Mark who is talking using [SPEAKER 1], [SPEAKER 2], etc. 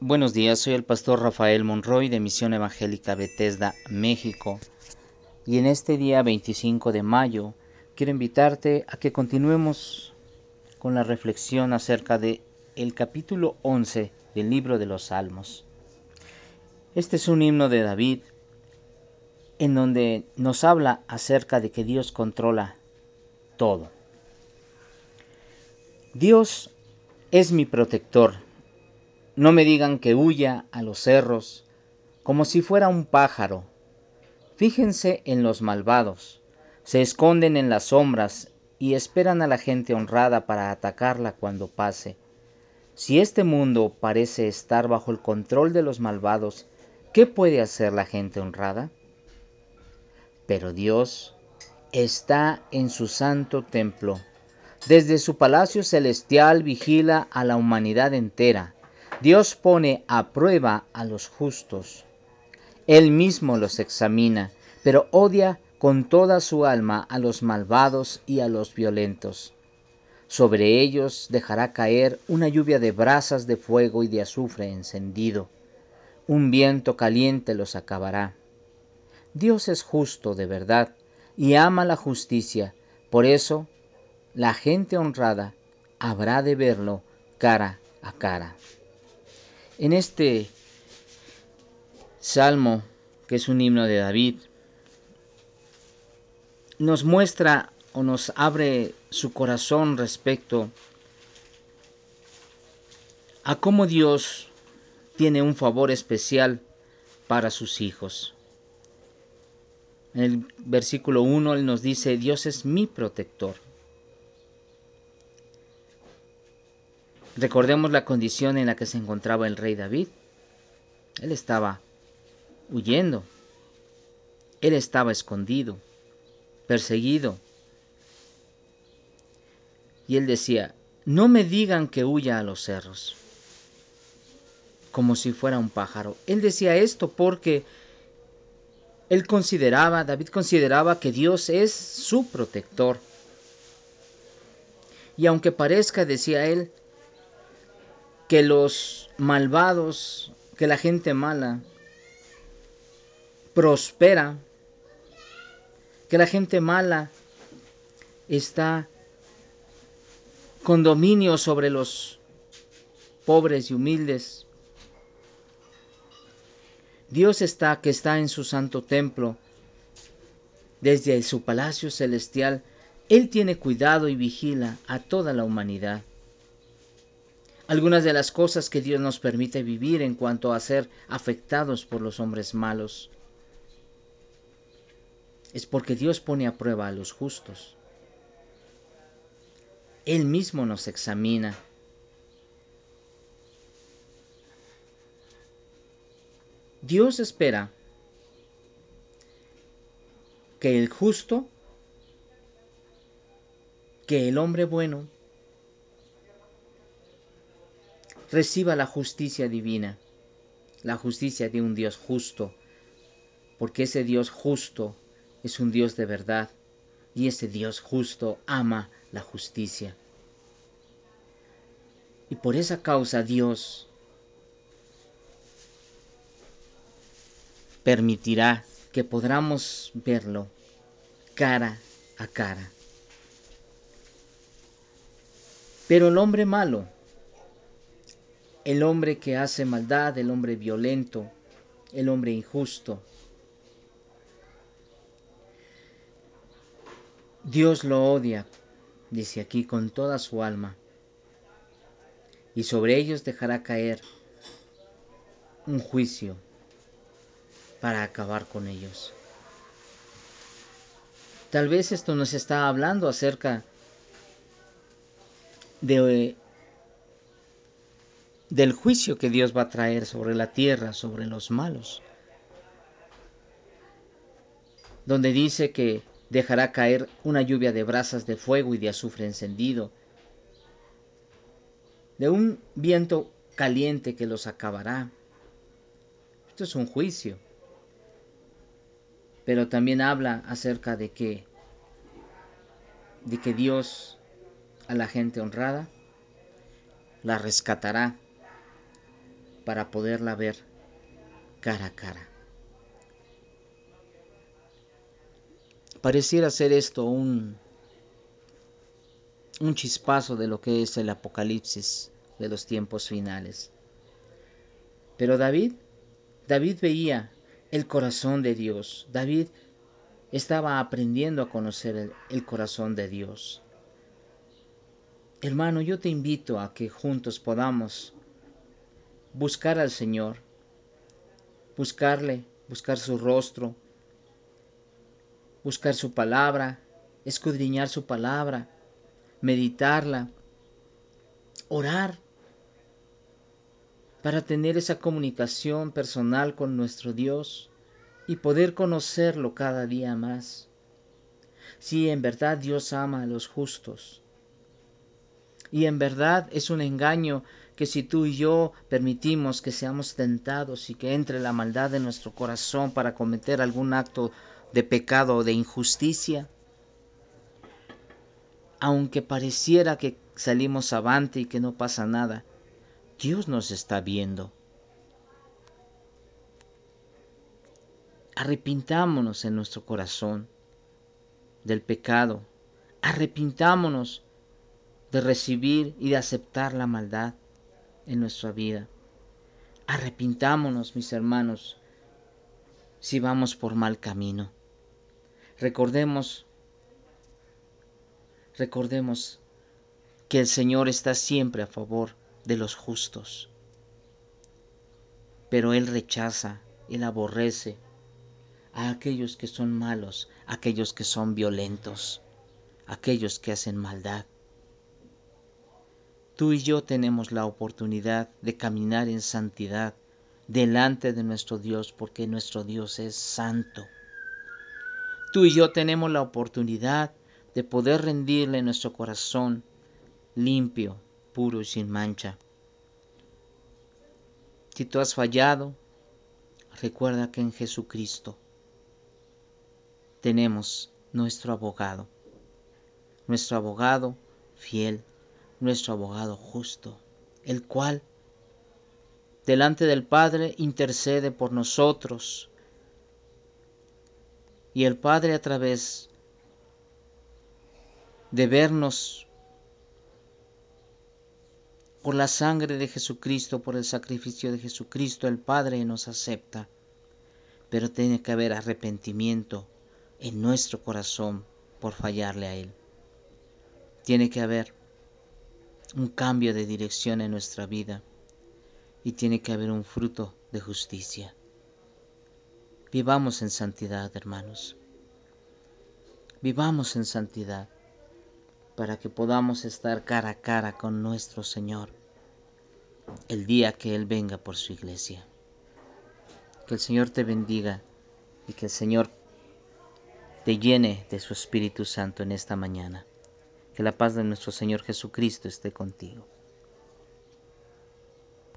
[SPEAKER 1] Buenos días, soy el pastor Rafael Monroy de Misión Evangélica Bethesda, México. Y en este día 25 de mayo quiero invitarte a que continuemos con la reflexión acerca de el capítulo 11 del libro de los Salmos. Este es un himno de David en donde nos habla acerca de que Dios controla todo. Dios es mi protector. No me digan que huya a los cerros como si fuera un pájaro. Fíjense en los malvados. Se esconden en las sombras y esperan a la gente honrada para atacarla cuando pase. Si este mundo parece estar bajo el control de los malvados, ¿qué puede hacer la gente honrada? Pero Dios está en su santo templo. Desde su palacio celestial vigila a la humanidad entera. Dios pone a prueba a los justos. Él mismo los examina, pero odia con toda su alma a los malvados y a los violentos. Sobre ellos dejará caer una lluvia de brasas de fuego y de azufre encendido. Un viento caliente los acabará. Dios es justo de verdad y ama la justicia. Por eso, la gente honrada habrá de verlo cara a cara. En este salmo, que es un himno de David, nos muestra o nos abre su corazón respecto a cómo Dios tiene un favor especial para sus hijos. En el versículo 1 él nos dice, Dios es mi protector. Recordemos la condición en la que se encontraba el rey David. Él estaba huyendo. Él estaba escondido, perseguido. Y él decía, no me digan que huya a los cerros, como si fuera un pájaro. Él decía esto porque él consideraba, David consideraba que Dios es su protector. Y aunque parezca, decía él, que los malvados, que la gente mala prospera, que la gente mala está con dominio sobre los pobres y humildes. Dios está que está en su santo templo, desde su palacio celestial, Él tiene cuidado y vigila a toda la humanidad. Algunas de las cosas que Dios nos permite vivir en cuanto a ser afectados por los hombres malos es porque Dios pone a prueba a los justos. Él mismo nos examina Dios espera que el justo, que el hombre bueno, reciba la justicia divina, la justicia de un Dios justo, porque ese Dios justo es un Dios de verdad y ese Dios justo ama la justicia. Y por esa causa Dios permitirá que podamos verlo cara a cara. Pero el hombre malo, el hombre que hace maldad, el hombre violento, el hombre injusto, Dios lo odia, dice aquí, con toda su alma, y sobre ellos dejará caer un juicio para acabar con ellos. Tal vez esto nos está hablando acerca de, del juicio que Dios va a traer sobre la tierra, sobre los malos, donde dice que dejará caer una lluvia de brasas de fuego y de azufre encendido, de un viento caliente que los acabará. Esto es un juicio. Pero también habla acerca de que de que Dios a la gente honrada la rescatará, para poderla ver cara a cara. Pareciera ser esto un, un chispazo de lo que es el apocalipsis de los tiempos finales. Pero David, David veía el corazón de Dios. David estaba aprendiendo a conocer el, el, corazón de Dios. Hermano, yo te invito a que juntos podamos buscar al Señor, buscarle, buscar su rostro, buscar su palabra, escudriñar su palabra, meditarla, orar para tener esa comunicación personal con nuestro Dios y poder conocerlo cada día más. Si en verdad Dios ama a los justos. Y en verdad es un engaño que si tú y yo permitimos que seamos tentados y que entre la maldad en nuestro corazón para cometer algún acto de pecado o de injusticia, aunque pareciera que salimos avante y que no pasa nada, Dios nos está viendo. Arrepintámonos en nuestro corazón del pecado. Arrepintámonos de recibir y de aceptar la maldad en nuestra vida. Arrepintámonos, mis hermanos, si vamos por mal camino. Recordemos, recordemos que el Señor está siempre a favor de los justos. Pero Él rechaza, Él aborrece a aquellos que son malos, aquellos que son violentos, aquellos que hacen maldad. Tú y yo tenemos la oportunidad de caminar en santidad delante de nuestro Dios porque nuestro Dios es santo. Tú y yo tenemos la oportunidad de poder rendirle nuestro corazón limpio, puro y sin mancha. Si tú has fallado, recuerda que en Jesucristo tenemos nuestro abogado, nuestro abogado fiel, nuestro abogado justo, el cual delante del Padre intercede por nosotros. Y el Padre a través de vernos por la sangre de Jesucristo, por el sacrificio de Jesucristo, el Padre nos acepta. Pero tiene que haber arrepentimiento en nuestro corazón por fallarle a Él. Tiene que haber un cambio de dirección en nuestra vida y tiene que haber un fruto de justicia. Vivamos en santidad, hermanos. Vivamos en santidad para que podamos estar cara a cara con nuestro Señor el día que Él venga por su iglesia. Que el Señor te bendiga y que el Señor te llene de su Espíritu Santo en esta mañana. Que la paz de nuestro Señor Jesucristo esté contigo.